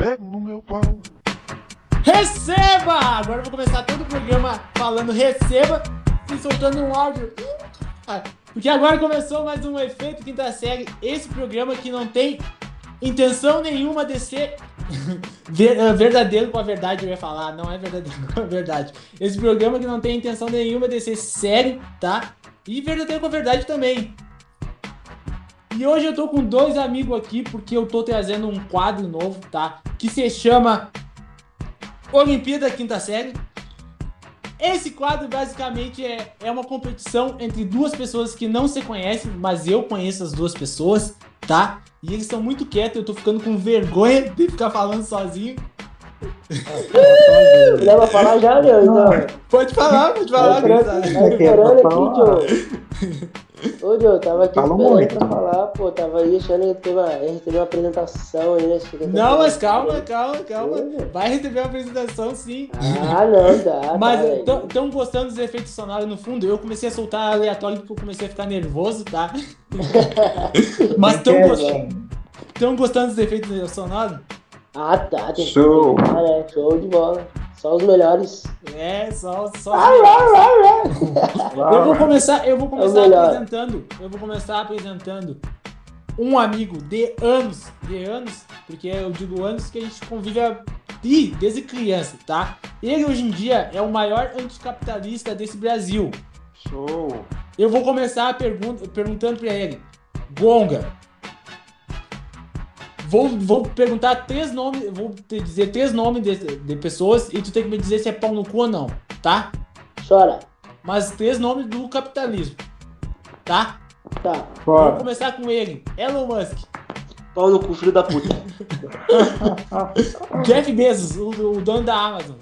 pego no meu pau. Receba! Agora eu vou começar todo o programa falando receba e soltando um áudio. Ah, Porque agora começou mais um Efeito Quinta Série. Esse programa que não tem intenção nenhuma de ser eh, verdadeiro com a verdade, eu ia falar. Não é verdadeiro com a verdade. Esse programa que não tem intenção nenhuma de ser sério, tá? E verdadeiro com a verdade também. E hoje eu tô com dois amigos aqui porque eu tô trazendo um quadro novo, tá? Que se chama Olimpíada Quinta Série. Esse quadro basicamente é, é uma competição entre duas pessoas que não se conhecem, mas eu conheço as duas pessoas, tá? E eles estão muito quietos, eu tô ficando com vergonha de ficar falando sozinho. Dá pra falar já, meu? Então. Pode falar, pode falar, gurizada. esperando aqui, Joe. Ô, Joe, tava aqui Fala esperando muito. pra falar, pô. Tava aí achando que teve uma, ia receber uma apresentação aí, né? Não, mas calma, calma, calma. Vai receber uma apresentação sim. Ah, não, dá. Mas tá, estão gostando dos efeitos sonoros no fundo? Eu comecei a soltar aleatório porque eu comecei a ficar nervoso, tá? Mas estão Quer, gostando, gostando dos efeitos sonoros? Ah, tá. Tem Show. Que... Ah, né? Show de bola. Só os melhores. É, só, só. Lá, lá. Eu vou começar, eu vou começar melhor. apresentando. Eu vou começar apresentando um amigo de anos, de anos, porque eu digo anos que a gente convive a- Ih, desde criança, tá? Ele hoje em dia é o maior anticapitalista desse Brasil. Show. Eu vou começar a pergun- perguntando pra ele. Gonga. Vou, vou perguntar três nomes, vou te dizer três nomes de, de pessoas e tu tem que me dizer se é pau no cu ou não, tá? Chora. Mas três nomes do capitalismo, tá? Tá. Vou Bora. começar com ele. Elon Musk. Pau no cu, filho da puta. Jeff Bezos, o, o dono da Amazon.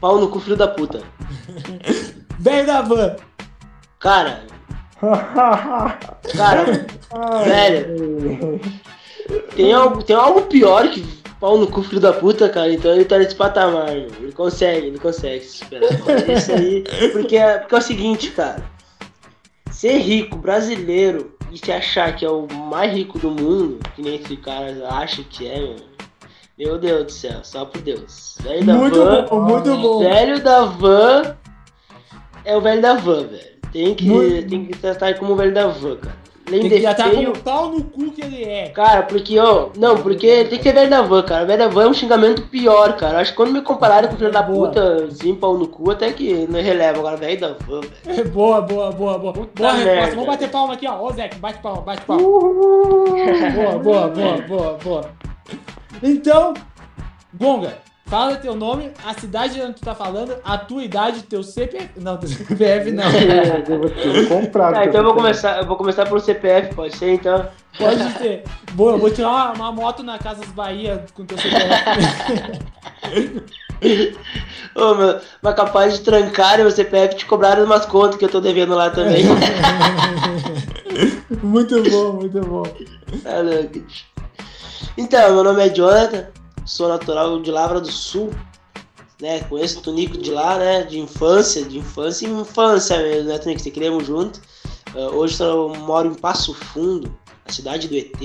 Pau no cu, filho da puta. Velho da van. Cara, cara, velho. Tem algo, tem algo pior que pau no cu, filho da puta, cara. Então ele tá nesse patamar, meu. Ele consegue, ele consegue se superar. Isso aí, porque é, porque é o seguinte, cara. Ser rico, brasileiro, e se achar que é o mais rico do mundo, que nem esse cara acha que é, meu. Meu Deus do céu, só por Deus. Velho da Muito van, bom, muito bom. velho da van é o velho da van, velho. Tem que, Muito- tem que tratar ele como o velho da van, cara. Além Tem que já tá feio, com o pau no cu que ele é. Cara, porque, ó, não, porque tem que ser velho da van, cara. Velho da van é um xingamento pior, cara. Acho que quando me compararem com filho da Boa. puta, assim, pau no cu, até que não releva. Agora, velho da van, velho. Boa, boa, boa, boa. Puta boa resposta. merda. Vamos bater palma aqui, ó. Ô, Zé, bate palma, bate palma. Boa, boa, boa, boa, boa. Então, Gonga, fala teu nome, a cidade onde tu tá falando, a tua idade, teu CPF. Não, teu CPF não. Eu vou ter comprado. Tá, então eu vou começar, eu vou começar pelo CPF, pode ser, então. Pode ser. Boa, eu vou tirar uma, uma moto na Casas Bahia com teu CPF. Ô, meu, mas capaz de trancarem o CPF e te cobrarem umas contas que eu tô devendo lá também. muito bom, muito bom. Tá louco. Então, meu nome é Jonathan, sou natural de Lavra do Sul, né? Conheço o Tunico de lá, né? De infância, de infância e infância mesmo, né, Tunico? Você criamos junto. Ah, hoje eu moro em Passo Fundo, a cidade do ET.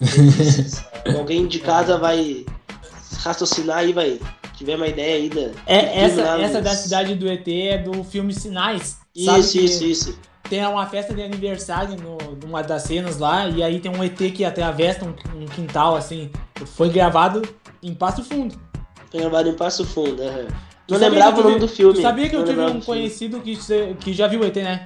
Alguém de casa vai raciocinar aí, vai tiver uma ideia aí da. É, essa, essa da cidade do ET é do filme Sinais. Isso, isso, isso. Tem uma festa de aniversário no, numa das cenas lá, e aí tem um ET que atravessa um, um quintal, assim. Foi gravado em Passo Fundo. Foi gravado em Passo Fundo. aham. Tu Não lembrava o nome do filme. Tu sabia que eu tive um conhecido que, que já viu o ET, né?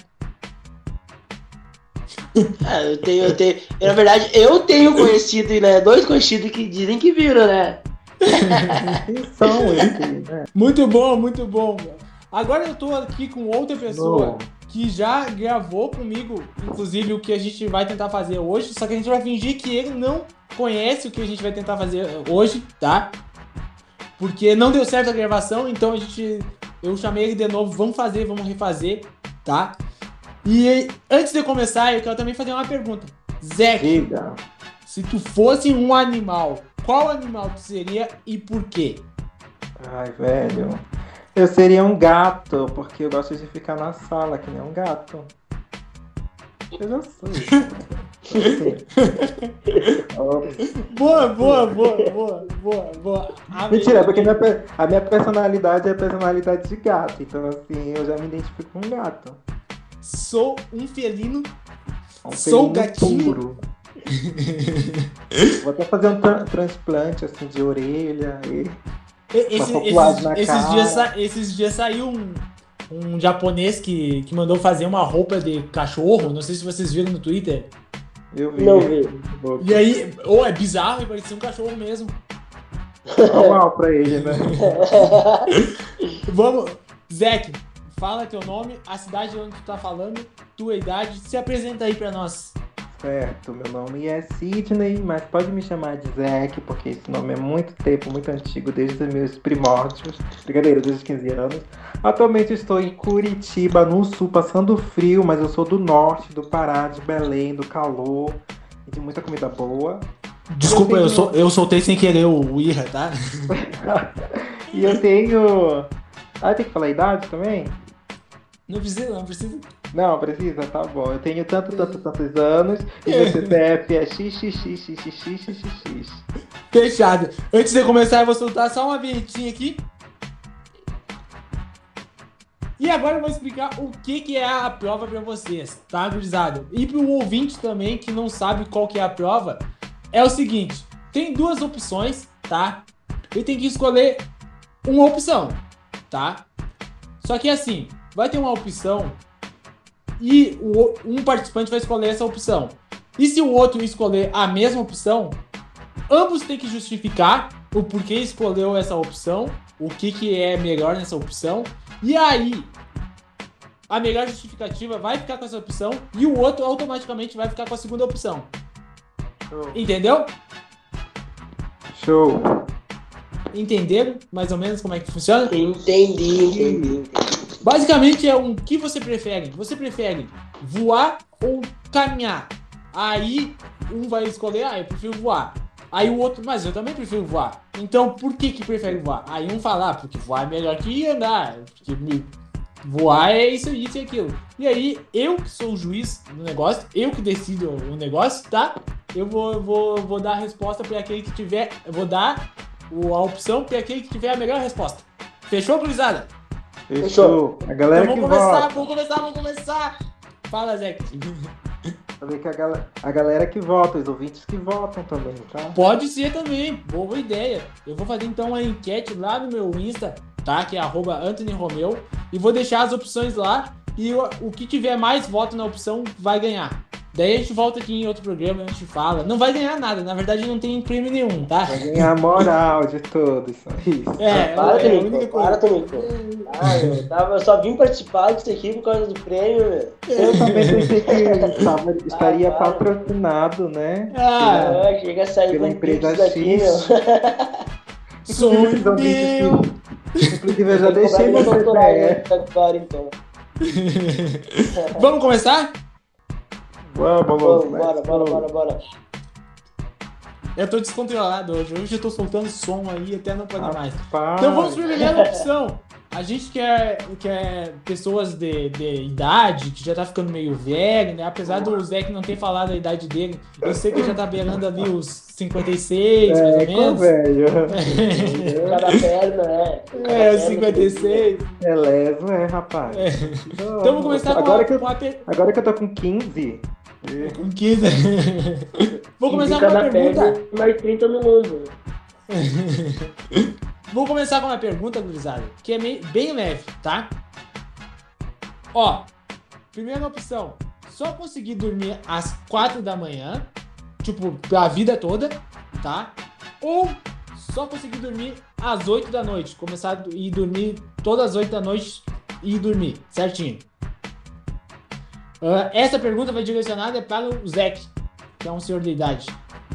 Ah, eu tenho, eu tenho. Na verdade, eu tenho conhecido, né? Dois conhecidos que dizem que viram, né? São esses, né? Muito bom, muito bom. Agora eu tô aqui com outra pessoa Bom. Que já gravou comigo, inclusive o que a gente vai tentar fazer hoje, só que a gente vai fingir que ele não conhece o que a gente vai tentar fazer hoje, tá? Porque não deu certo a gravação, então a gente. Eu chamei ele de novo, vamos fazer, vamos refazer, tá? E antes de começar, eu quero também fazer uma pergunta. Zé, se tu fosse um animal, qual animal tu seria e por quê? Ai, velho. Eu seria um gato, porque eu gosto de ficar na sala, que nem um gato. Eu já sei. boa, boa, boa, boa, boa, boa. Amei. Mentira, é porque minha a minha personalidade é a personalidade de gato. Então, assim, eu já me identifico com um gato. Sou um felino. Um Sou felino gatinho. puro. Vou até fazer um tra- transplante, assim, de orelha. E... Esse, esses, na esses cara. dias, esses dias saiu um, um japonês que, que mandou fazer uma roupa de cachorro. Não sei se vocês viram no Twitter. Eu vi. Não vi. E aí, ou é bizarro e parecia um cachorro mesmo. Normal pra ele, né? Vamos, Zeke, fala teu nome, a cidade onde tu tá falando, tua idade, se apresenta aí pra nós. Certo, meu nome é Sidney, mas pode me chamar de Zack, porque esse nome é muito tempo, muito antigo, desde os meus primórdios. Brincadeira, desde os 15 anos. Atualmente estou em Curitiba, no sul, passando frio, mas eu sou do norte, do Pará, de Belém, do calor e de muita comida boa. Desculpa, Eu eu, tenho- sou, eu soltei sem querer o Ira, tá? E eu tenho. Ah, tem que falar a idade também? Não precisa, não precisa. Não, precisa? Tá bom. Eu tenho tanto, tanto, tantos anos e meu CPF é xxxxxxxxx. Fechado. Antes de começar, eu vou soltar só uma vinhetinha aqui. E agora eu vou explicar o que, que é a prova pra vocês, tá, gurizada? E pro ouvinte também que não sabe qual que é a prova, é o seguinte: tem duas opções, tá? E tem que escolher uma opção, tá? Só que assim, vai ter uma opção e o, um participante vai escolher essa opção. E se o outro escolher a mesma opção, ambos têm que justificar o porquê escolheu essa opção, o que, que é melhor nessa opção, e aí a melhor justificativa vai ficar com essa opção e o outro automaticamente vai ficar com a segunda opção. Entendeu? Show. Entenderam mais ou menos como é que funciona? Entendi, entendi, entendi. Basicamente é um que você prefere. Você prefere voar ou caminhar? Aí um vai escolher, ah, eu prefiro voar. Aí o outro, mas eu também prefiro voar. Então por que que prefere voar? Aí um fala, ah, porque voar é melhor que andar. Porque voar é isso, isso e aquilo. E aí eu que sou o juiz do negócio, eu que decido o negócio, tá? Eu vou, vou, vou dar a resposta para aquele que tiver. Eu vou dar a opção para aquele que tiver a melhor resposta. Fechou, gurizada? Fechou. A galera Então que vamos começar, vota. vamos começar, vamos começar. Fala, Zé. Falei que a, gal- a galera que vota, os ouvintes que votam também, tá? Pode ser também, boa ideia. Eu vou fazer então uma enquete lá no meu Insta, tá? Que é arroba Anthony Romeu. E vou deixar as opções lá. E o, o que tiver mais voto na opção vai ganhar. Daí a gente volta aqui em outro programa e a gente fala. Não vai ganhar nada, na verdade não tem prêmio nenhum, tá? Vai ganhar a moral de todos, isso. É, Para, é Tonico, para. Tonico. Ah, eu, tava, eu só vim participar disso aqui por causa do prêmio, meu. Eu também pensei que estava- estaria para. patrocinado, né? Ah, Ah, chega a sair Pela com empresa daqui, X. meu. sonho meu. Inclusive, eu já deixei meu doutorado CPF. agora, então. Vamos começar? Vamos, Vamos, vamos. bora, bora, bora, bora. Eu tô descontrolado hoje. Hoje eu tô soltando som aí até não pode mais. Rapaz. Então vamos para a primeira opção. A gente quer, quer pessoas de, de idade, que já tá ficando meio velho, né? Apesar do Zé que não ter falado a idade dele, eu sei que já tá beirando ali os 56, mais É, ou com menos. velho. Cada perna, né? Cada É, os perna 56. É leso, é, rapaz. É. Então vamos começar com, agora a, que eu, com a Agora que eu tô com 15. Com 15. Vou começar com uma pergunta. mais 30 no ombro. Vou começar com uma pergunta, gurizada, que é bem leve, tá? Ó, primeira opção, só conseguir dormir às 4 da manhã, tipo, a vida toda, tá? Ou só conseguir dormir às 8 da noite, começar a ir dormir todas as 8 da noite e ir dormir, certinho. Ah, essa pergunta vai direcionada para o Zeke, que é um senhor de idade.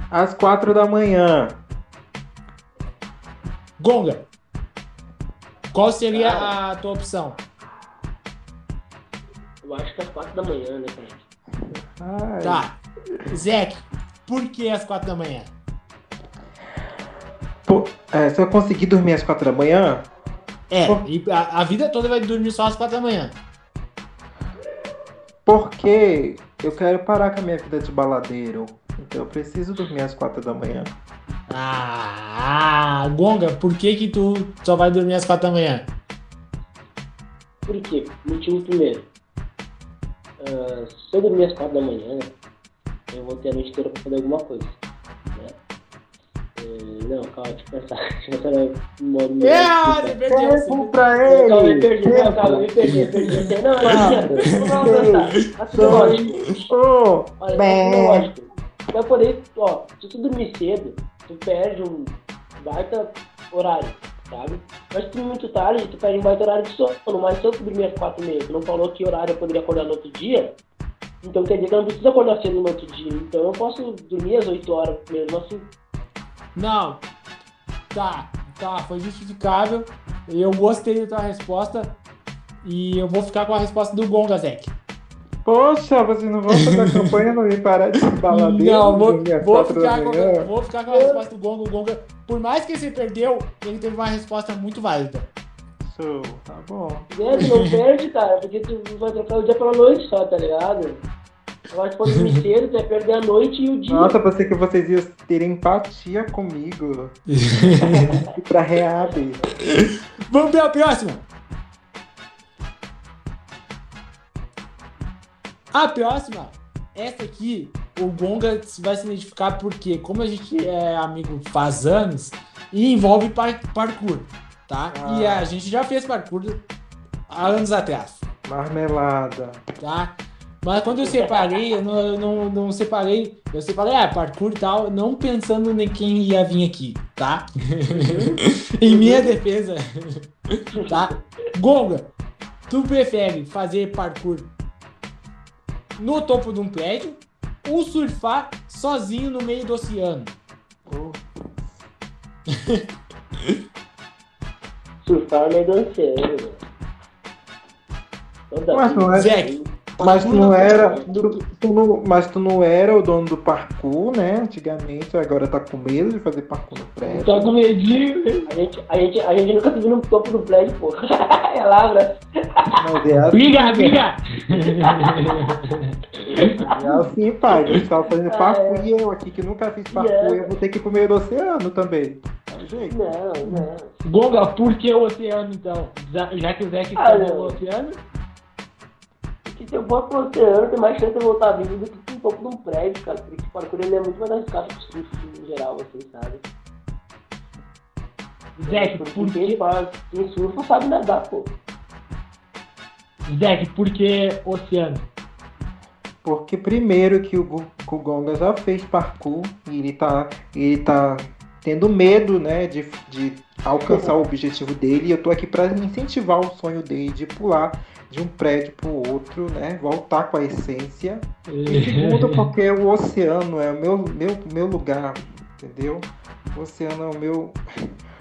Às 4 da manhã. Gonga, qual seria Cara. a tua opção? Eu acho que é às 4 da manhã, né, cara? Ai, Tá. Zeke, por que às quatro da manhã? pô, é, se eu conseguir dormir às 4 da manhã, É, Por- e a, a vida toda vai dormir só às quatro da manhã. Porque Eu quero parar com a minha vida de baladeiro. Então eu preciso dormir às quatro da manhã. Ah, Gonga, por que que tu só vai dormir às quatro da manhã? Por quê? Motivo primeiro. Ah, se eu dormir às quatro da manhã, eu vou ter a noite inteira pra fazer alguma coisa. Né? Não, calma, deixa eu pensar. Deixa eu pensar no modo É, você perdeu. você Tempo perdeu. pra Calma, me ele! perdi, não, calma, me perdi, me perdi. Não, não, não, não, não, não, tudo lógico. Olha, vai poder, ó, se tu dormir cedo, tu perde um baita horário, sabe? Mas se tu muito tarde, tu perde um baita horário de sono. Mas se eu dormir às quatro e meia, tu não falou que horário eu poderia acordar no outro dia, então quer dizer que eu não preciso acordar cedo no outro dia. Então eu posso dormir às 8 horas mesmo assim. Não. Tá, tá, foi justificável. Eu gostei da tua resposta. E eu vou ficar com a resposta do Gonga, Zeke. Poxa, vocês não vão fazer a campanha não me parar de baladeiro? Não, vou, vou, ficar com, vou ficar com a resposta do Gonga. O Gonga, por mais que você perdeu, ele teve uma resposta muito válida. Show, tá bom. É, tu não perde, cara, porque tu vai trocar o dia pela noite só, tá ligado? Agora se dormir cedo, tu vai perder a noite e o dia. Nossa, pensei que vocês iam ter empatia comigo. E pra reab. Vamos ver a próxima. A próxima, essa aqui, o Gonga vai se identificar porque, como a gente é amigo faz anos, e envolve par- parkour, tá? E Ah. a gente já fez parkour há anos atrás, Marmelada. tá? Mas quando eu separei, eu não, eu não, não separei, eu separei, ah, parkour e tal, não pensando em quem ia vir aqui, tá? em minha defesa, tá? Gonga, tu prefere fazer parkour no topo de um prédio ou surfar sozinho no meio do oceano? Oh, Surfar no meio do oceano. Toda Mas não é-. Mas tu não era. Tu, tu não, mas tu não era o dono do parkour, né? Antigamente, agora tá com medo de fazer parkour no prédio. Tá com medinho? A gente, a, gente, a gente nunca subiu no topo do prédio, pô. é Lavra. Mas é assim, Briga, briga! é assim, pai. A gente tava fazendo Ah, parkour é. e eu aqui que nunca fiz parkour, Yeah. eu vou ter que ir pro meio do oceano também. Tá jeito. Não, não. Gonga, por que o oceano então? Já, já que o Zé que Ah, falou não. o oceano? Porque se eu for pro oceano, tem mais chance de eu voltar vivo do que no topo de um prédio, cara. Porque o parkour ele é muito mais arriscado que o surf em geral, assim, sabe? Zé, Porque por quem que, faz, quem surfa sabe nadar, pô. Zé, por que oceano? Porque primeiro que o, o Gonga já fez parkour e ele tá, ele tá tendo medo, né, de, de alcançar o objetivo dele. E eu tô aqui para incentivar o sonho dele de pular de um prédio pro outro, né, voltar com a essência. E segundo, porque o oceano é o meu, meu, meu lugar, entendeu? O oceano é o meu.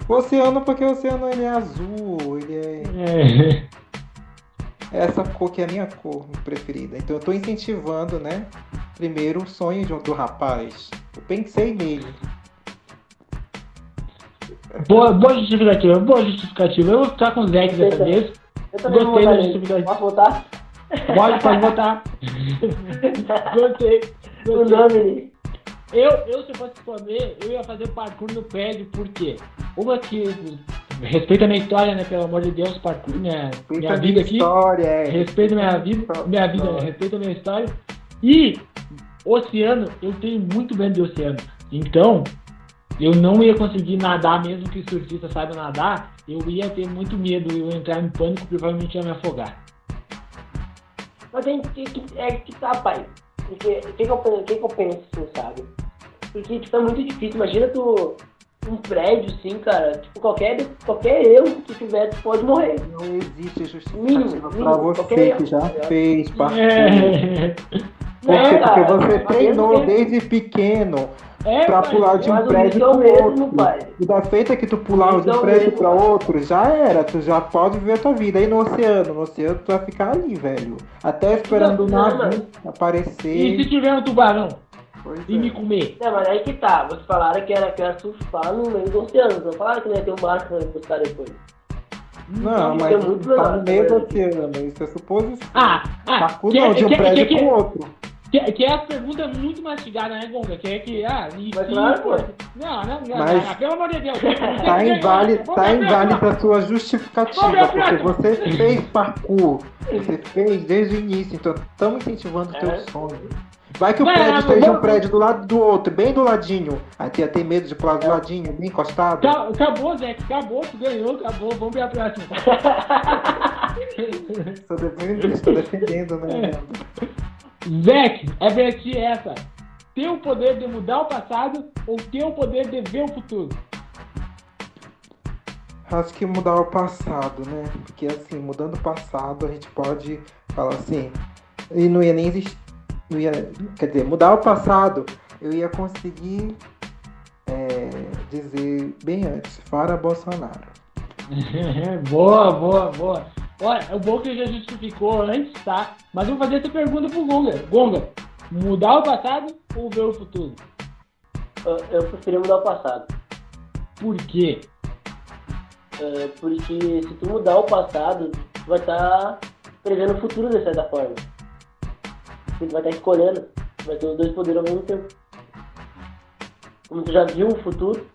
O oceano, porque o oceano ele é azul, ele é é essa cor que é a minha cor preferida. Então eu tô incentivando, né? Primeiro o sonho de- do rapaz. Eu pensei nele. boa, boa justificativa, boa justificativa. Eu vou ficar com o Zé dessa vez. Eu também vou Gostei votar da nele. justificativa. Posso votar? Pode, pode votar. Gostei. O nome. Eu, eu, se eu fosse escolher, eu ia fazer parkour no prédio, por quê? Uma que. Respeita a minha história, né? Pelo amor de Deus, parkour, minha, minha vida aqui. História, é. Respeita minha vida, minha vida, né? respeita a minha história. E oceano, eu tenho muito medo de oceano. Então, eu não ia conseguir nadar, mesmo que o surfista saiba nadar, eu ia ter muito medo, eu ia entrar em pânico, provavelmente ia me afogar. Mas tem que, que, é que tá, pai. Porque o que, que, eu, que, que eu penso, assim, sabe? Porque, tipo, é muito difícil. Imagina tu. Um prédio, assim, cara. Tipo, qualquer, qualquer erro que tu tiver, tu pode morrer. Não existe justificativa Mínimo, pra mínimo, você que já erro, tá fez parkour. É, Por quê? É, Porque você mas treinou desde pequeno é pra pai, pular de um prédio é pro mesmo, outro. pai. E da feita que tu pular de Então, um prédio mesmo, pra outro, já era. Tu já pode ver a tua vida. Aí no oceano, no oceano tu vai ficar ali, velho. Até esperando o navio E aparecer. se tiver um tubarão Pois e é. me comer? Não, mas aí que tá. Vocês falaram que era, que era surfar no meio do oceano. Não falaram que não ia ter um barco pra buscar depois. Não, Isso mas é muito tá no meio do né? oceano. Isso é suposição. Ah, ah, Parkour que- não, de um que- prédio que- pro outro. Que, que é a pergunta muito mastigada, né, Gonga? Que é que, ah, e Mas claro, pô. Não, não, não, Mas- não, pelo amor de Deus. Tá inválida, tá pra inválida a sua justificativa, porque você fez parkour, você fez desde o início, então estamos incentivando o teu É. sonho. Vai que o Vai, prédio esteja vamos- um prédio do lado do outro, bem do ladinho. Aí ia ter medo de pular do ladinho, bem encostado. Ca- Acabou, Zé, acabou, tu ganhou, acabou, vamos pra próxima. Estou defendendo, estou defendendo, né? Zé, é pra ti essa. Ter o poder de mudar o passado ou ter o poder de ver o futuro? Acho que mudar o passado, né? Porque assim, mudando o passado, a gente pode falar assim, e não ia nem existir. Não ia, quer dizer, mudar o passado, eu ia conseguir é, dizer bem antes, fora Bolsonaro. boa, boa, boa. Olha, o bom que já justificou antes, tá? Mas eu vou fazer essa pergunta pro Gonga. Gonga, mudar o passado ou ver o futuro? Eu, eu preferia mudar o passado. Por quê? É, porque se tu mudar o passado, tu vai estar prevendo o futuro de certa forma. Tu vai estar escolhendo. Tu vai ter os dois poderes ao mesmo tempo. Como tu já viu o futuro,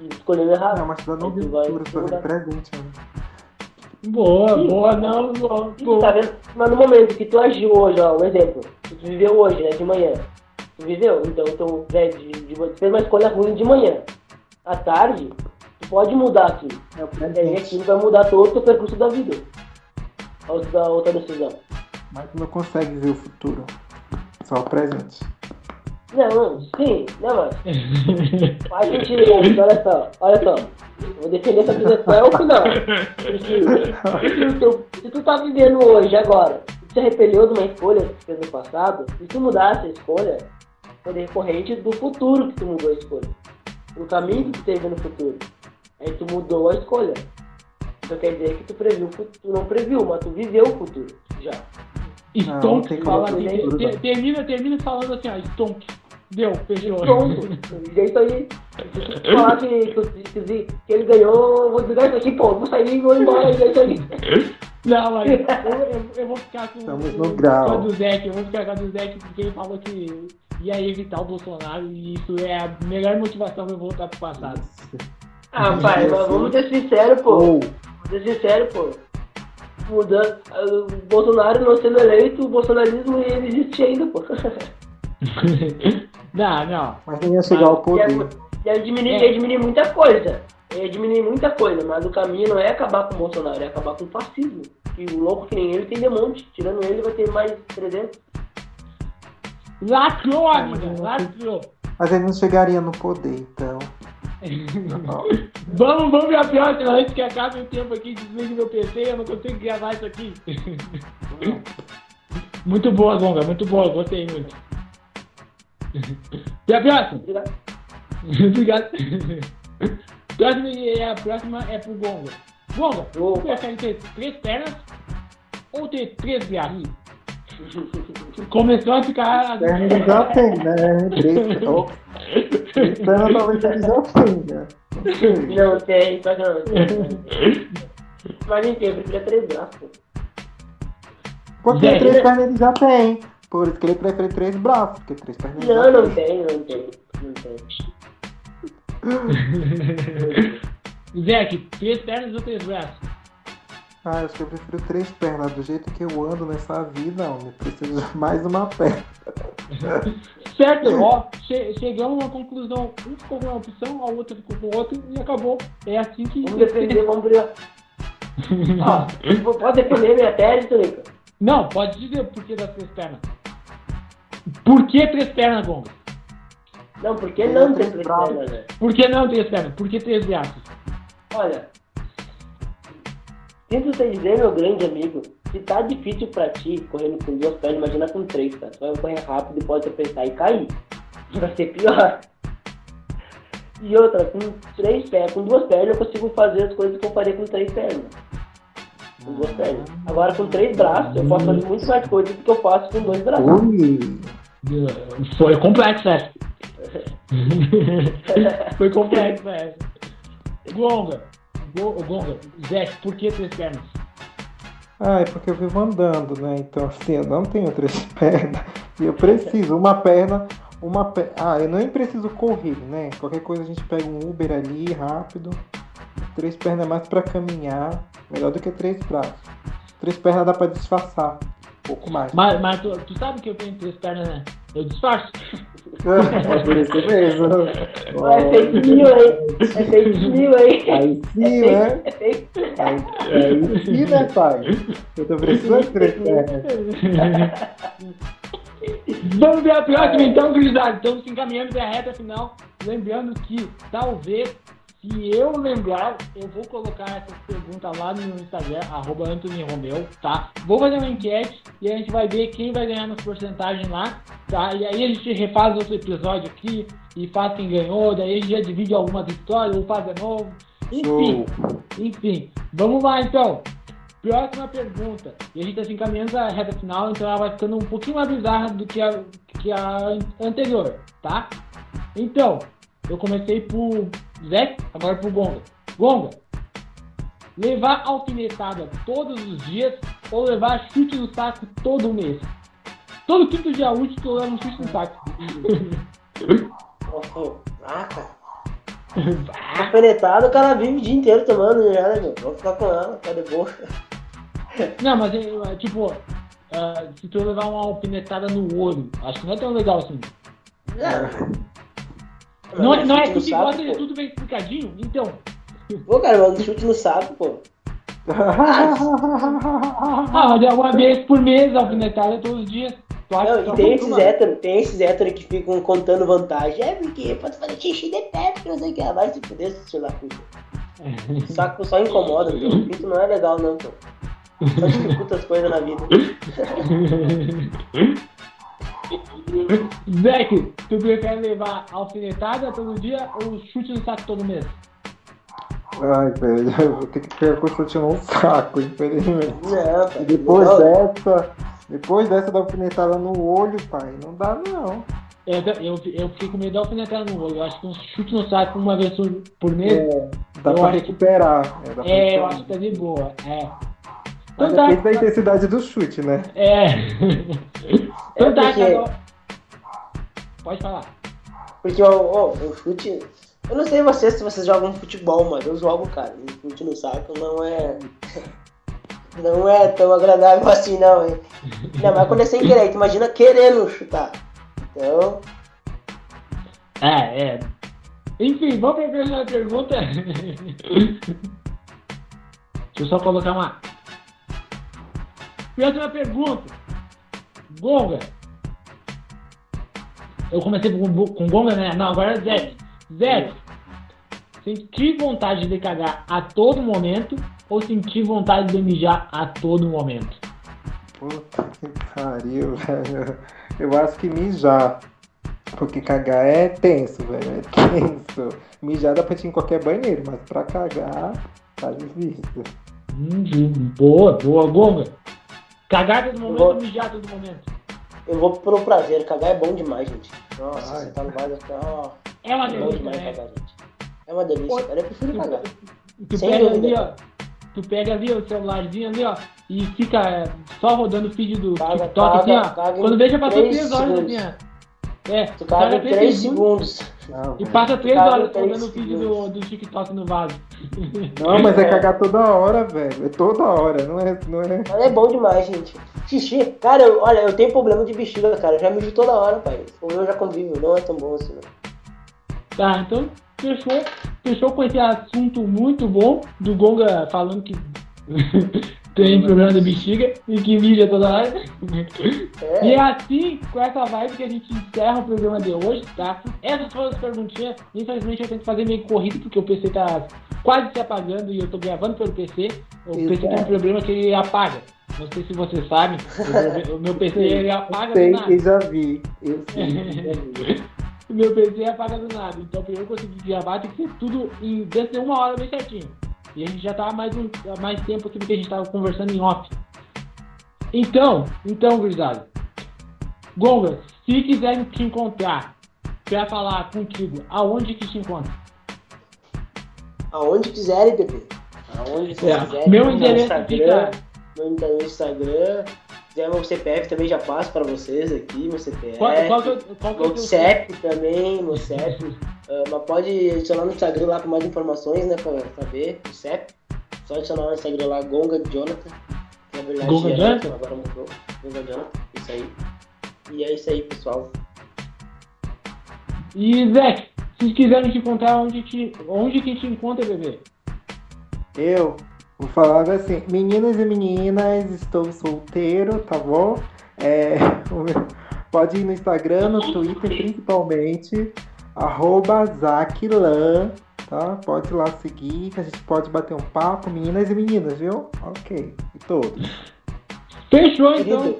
e escolhendo errado. Não, mas tu não viu o vai futuro, tu vai presente. Né? Boa, Sim. boa, não, boa. E tu tá vendo? Mas no momento que tu agiu hoje, ó, um exemplo. Tu viveu hoje, né, de manhã. Tu viveu? Então, então né, de, de, tu fez uma escolha ruim de manhã. À tarde, tu pode mudar aquilo. É presente. aquilo vai mudar todo o teu percurso da vida. A outra, a outra decisão. Mas tu não consegue ver o futuro. Só o presente. Não, não, sim, né, mano? Faz sentido, né? Olha só, olha só. Eu vou defender essa vida até o final. Porque se tu, se tu tá vivendo hoje, agora, e tu se arrependeu de uma escolha que tu fez no passado, se tu mudasse a escolha, foi decorrente do futuro que tu mudou a escolha. O caminho que tu teve no futuro. Aí tu mudou a escolha. Então quer dizer que tu previu o futuro. Tu não previu, mas tu viveu o futuro. Já. Não, Stonks tem fala assim, não. termina, termina falando assim, ó, Stonks. Deu, fechou. Pronto. E é isso aí. Se falar que, que, que, que ele ganhou, eu vou desligar isso aqui, pô. Vou sair e vou embora. E é isso aí. Não, mas eu, eu, eu vou ficar com, Estamos no grau. com a do Zeke, eu vou ficar com a do Zeke porque ele falou que ia evitar o Bolsonaro e isso é a melhor motivação pra eu voltar pro passado. Ah, pai, mas vamos ser sinceros, pô. Ou, Vamos ser sincero, pô. Mudando. O Bolsonaro não sendo eleito, o bolsonarismo ele existe ainda, pô. não, não. mas não ia chegar ao Ia, poder. ia, diminuir, É. ia diminuir muita coisa. Ia diminuir muita coisa, mas o caminho não é acabar com o Bolsonaro, é acabar com o fascismo. E o louco que nem ele tem de monte. Tirando ele, vai ter mais 300. Lacrou, amiga, lacrou. Mas ele não chegaria no poder, então. Vamos, vamos ver a próxima antes que acabe o tempo aqui, desligue meu PC, eu não consigo gravar isso aqui. muito boa, Gonga, muito boa, gostei muito. E a próxima? Obrigado. Próxima, e a próxima é pro Gonga. Gonga, você prefere ter três pernas ou ter três braços? Começou a ficar. perna ele já tem, né? Três, três pernas talvez ele já tenha. Não sei. Não tem, só que não tem. Mas enfim, eu preferia três braços. Porque Gente. três pernas ele já tem. Por isso que ele prefere três braços, porque três pernas ele Não, não tem. não tem. Não tem. Zeke, três pernas ou três braços? Ah, acho que eu prefiro três pernas. Do jeito que eu ando nessa vida, não. Eu preciso de mais uma perna. Certo, ó, che chegamos a uma conclusão. Um ficou com uma opção, a outra ficou com outra e acabou. É assim que. Vamos defender, vamos brigar. Ó, pode defender minha tese, Tonico? Não, pode dizer por que das três pernas. Por que três pernas, Gonga? Não, por que não tem Três três braços. pernas, né? Por que não três pernas? Por que três braços? Olha, sinto te dizer, meu grande amigo, se tá difícil pra ti correndo com duas pernas, imagina com três, cara. Tu vai correr rápido e pode apertar e cair. Vai ser pior. E outra, com três pernas, com duas pernas eu consigo fazer as coisas que eu faria com três pernas. Com duas pernas. Agora com três braços eu posso fazer muito mais coisas do que eu faço com dois braços. Ui! Foi complexo essa. Foi complexo essa. Gonga, Go- Gonga, Zé, por que três pernas? Ah, é porque eu vivo andando, né? Então, assim, eu não tenho três pernas. E eu preciso, uma perna, uma perna. Ah, eu nem preciso correr, né? Qualquer coisa a gente pega um Uber ali, rápido. Três pernas é mais pra caminhar. Melhor do que três braços. Três pernas dá pra disfarçar. Um pouco mais. Mas, mas tu, tu sabe que eu tenho três pernas, né? Eu disfarço. É por isso mesmo. É fake news, hein? É fake news, hein? Aí sim, né? É fake Aí, aí sim, né, pai? Eu tô precisando de três pernas. Vamos ver a próxima então, gurizada. Estamos se encaminhando para a reta final. Lembrando que talvez, se eu lembrar, eu vou colocar essa pergunta lá no Instagram, arroba Anthony Romeu, tá? Vou fazer uma enquete e a gente vai ver quem vai ganhar nas porcentagens lá, tá? E aí a gente refaz outro episódio aqui e faz quem ganhou, daí a gente já divide algumas histórias ou faz de novo. Enfim, enfim. Vamos lá então. Próxima pergunta. E a gente está se encaminhando para a reta final, então ela vai ficando um pouquinho mais bizarra do que a, que a anterior, tá? Então, eu comecei por Zé, agora por Gonga. Gonga, levar alfinetada todos os dias ou levar chute no saco todo mês? Todo quinto dia útil tu leva um chute no saco. Ah, cara. Alfinetado, o cara vive o dia inteiro tomando já, né, meu? Vou ficar com ela, tá de boa. Não, mas é, é, tipo, ah, se tu levar uma alfinetada no olho, acho que não é tão legal assim. Não, é- não é tu que saco, gosta de pô. tudo bem explicadinho? Então. Pô, cara, mas chute no saco, pô. Ah, mas é uma vez por mês, alfinetada todos os dias. Que Não, e tem foi esses uma? héteros, tem esses héteros que ficam contando vantagem. É porque pode fazer xixi de pé, porque não sei o que. Ah, Vai se fuder, se lá, puta. O saco só incomoda, meu. O pinto não é legal, não, pô. Só dificulta as coisas na vida. Zeke, tu prefere levar alfinetada todo dia ou chute no saco todo mês? Ai, velho, eu vou ter que pegar chute no saco, infelizmente. Pai. E depois não. dessa, depois dessa da alfinetada no olho, pai, não dá não. Eu, eu, eu fiquei com medo de alfinetada no olho. Eu acho que um chute no saco uma vez por, mês, É, dá pra recuperar. É, dá pra é, eu acho que tá de boa. É. Mas Então depende da tá. intensidade do chute, né? É. Então tá, porque- Pode falar. Porque ó, o chute. Eu não sei vocês se vocês jogam futebol, mas eu jogo, cara. E o chute no saco não é. Não é tão agradável assim, não, hein? Ainda mais quando é sem querer. Tu imagina querendo chutar. Então. É, é. Enfim, vamos pra próxima pergunta. Deixa eu só colocar uma. Próxima pergunta. Gonga. Eu comecei com, com Gonga, né? Não, agora é Zé. Zé, sentir vontade de cagar a todo momento ou sentir vontade de mijar a todo momento? Puta que pariu, velho. Eu acho que mijar. Porque cagar é tenso, velho. É tenso. Mijar dá pra ir em qualquer banheiro, mas pra cagar, tá difícil. Hum, boa, boa, Gonga. Cagar todo momento Vou- ou mijar todo momento? Eu vou pro prazer. Cagar é bom demais, gente. Nossa, Ai. você tá no vaso assim, ó. É uma É bom delícia, demais né? cagar, gente. É uma delícia, cara. Eu prefiro cagar. Tu Sem pega dúvida. ali, ó. Tu pega ali o celularzinho ali, ó, e fica é, só rodando o feed do Caga, TikTok assim, caga, ó. caga em Quando veja passou três 3 horas assim, ó. É, Tu caga em 3 segundos. Não, E passa 3 Caga em horas três rodando o feed do, do TikTok no vaso. Não, mas é cagar toda hora, velho. É toda hora, não é. Não é... Mas é bom demais, gente. Xixi, cara, eu- olha, eu tenho problema de bexiga, cara. Eu já mijo toda hora, pai. O meu já convive, não é tão bom assim, não. Tá, então fechou. Fechou com esse assunto muito bom do Gonga falando que tem problema de bexiga e que mija toda hora. É, E é assim, com essa vibe que a gente encerra o programa de hoje, tá? Essas foram as perguntinhas. Infelizmente eu tenho que fazer meio corrido porque o PC tá quase se apagando e eu tô gravando pelo PC. O PC tem um problema que ele apaga. Não sei se vocês sabem, o meu- PC ele apaga do Sei nada. que já vi. Eu sei. O meu PC apaga do nada. Então pra eu conseguir gravar tem que ser tudo em dentro de uma hora bem certinho. E a gente já tá há mais, um, há mais tempo aqui do que a gente tava conversando em off. Então, então, gurizada. Gonga, se quiserem te encontrar pra falar contigo, aonde que te encontra? aonde quiserem, bebê. Aonde É, quiserem. meu no endereço Instagram. fica. meu Instagram. Se quiser meu CPF também já passo pra vocês aqui, meu CPF. Qual, qual, que é o- qual que é o Meu CEP também, meu CEP. Ah, mas pode adicionar no Instagram lá com mais informações, né? Pra saber o CEP. Só adicionar no Instagram lá, Gonga Jonathan. que Na verdade, Gonga é, Jonathan? Agora mudou. Gonga Jonathan. Isso aí. E é isso aí, pessoal. E, Zé, se quiserem te encontrar, onde, te, onde que te encontra, bebê? Eu vou falar assim, meninas e meninas, estou solteiro, tá bom? É, pode ir no Instagram, no Twitter principalmente, arroba Zaquilã, tá? Pode ir lá seguir, que a gente pode bater um papo, meninas e meninas, viu? Ok, e todos. Fechou, então.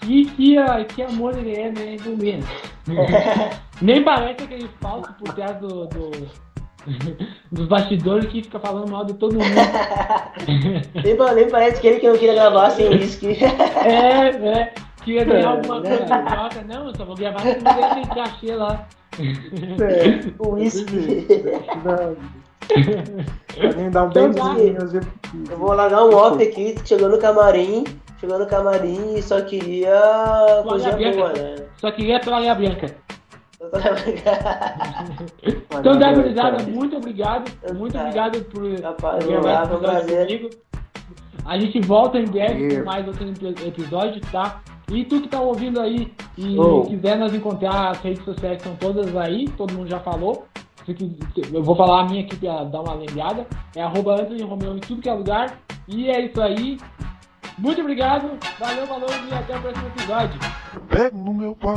Que, que, que amor ele é, né? Do mesmo. Nem parece aquele falso por trás do, do- dos bastidores que fica falando mal de todo mundo. nem, pa- nem parece que ele que não queria gravar sem uísque. É, é. Queria ganhar alguma coisa troca. Não, eu só vou gravar se não der esse cachê lá. É, Uísque. Pode me dar um Então tá. beijinho, eu Eu vou largar um off aqui, chegou no camarim. Chegou no camarim e só queria coisa boa, né? Só queria toalha branca. Então, Débora muito obrigado. Muito Tá. obrigado por Rapaz, gravar esse episódio comigo. A gente volta em breve com mais outro epi- episódio, tá? E tu que tá ouvindo aí e Show. quiser nos encontrar, as redes sociais estão todas aí, todo mundo já falou. Eu vou falar a minha aqui pra dar uma lembrada. É arroba Anthony Romeu em tudo que é lugar. E é isso aí. Muito obrigado, valeu, valeu e até o próximo episódio. Pego no meu pau.